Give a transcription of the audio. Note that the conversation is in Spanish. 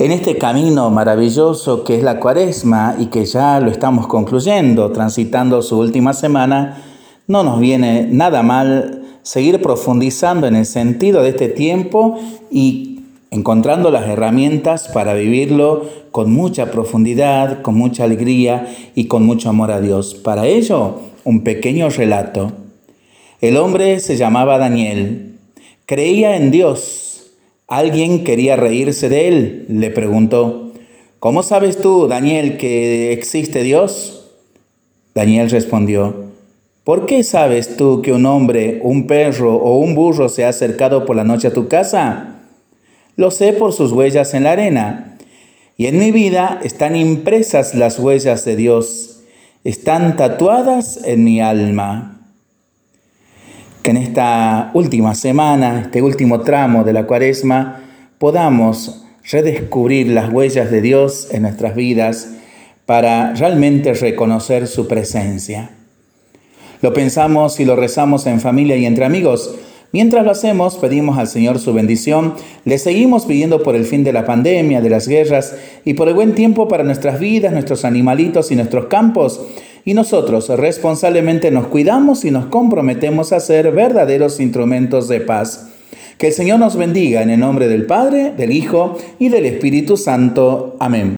En este camino maravilloso que es la cuaresma y que ya lo estamos concluyendo, transitando su última semana, no nos viene nada mal seguir profundizando en el sentido de este tiempo y encontrando las herramientas para vivirlo con mucha profundidad, con mucha alegría y con mucho amor a Dios. Para ello, un pequeño relato. El hombre se llamaba Daniel, creía en Dios Alguien quería reírse de él, le preguntó, ¿Cómo sabes tú, Daniel, que existe Dios? Daniel respondió, ¿por qué sabes tú que un hombre, un perro o un burro se ha acercado por la noche a tu casa? Lo sé por sus huellas en la arena. Y en mi vida están impresas las huellas de Dios, están tatuadas en mi alma que en esta última semana, este último tramo de la cuaresma, podamos redescubrir las huellas de Dios en nuestras vidas para realmente reconocer su presencia. Lo pensamos y lo rezamos en familia y entre amigos. Mientras lo hacemos, pedimos al Señor su bendición, le seguimos pidiendo por el fin de la pandemia, de las guerras y por el buen tiempo para nuestras vidas, nuestros animalitos y nuestros campos y nosotros responsablemente nos cuidamos y nos comprometemos a ser verdaderos instrumentos de paz. Que el Señor nos bendiga en el nombre del Padre, del Hijo y del Espíritu Santo. Amén.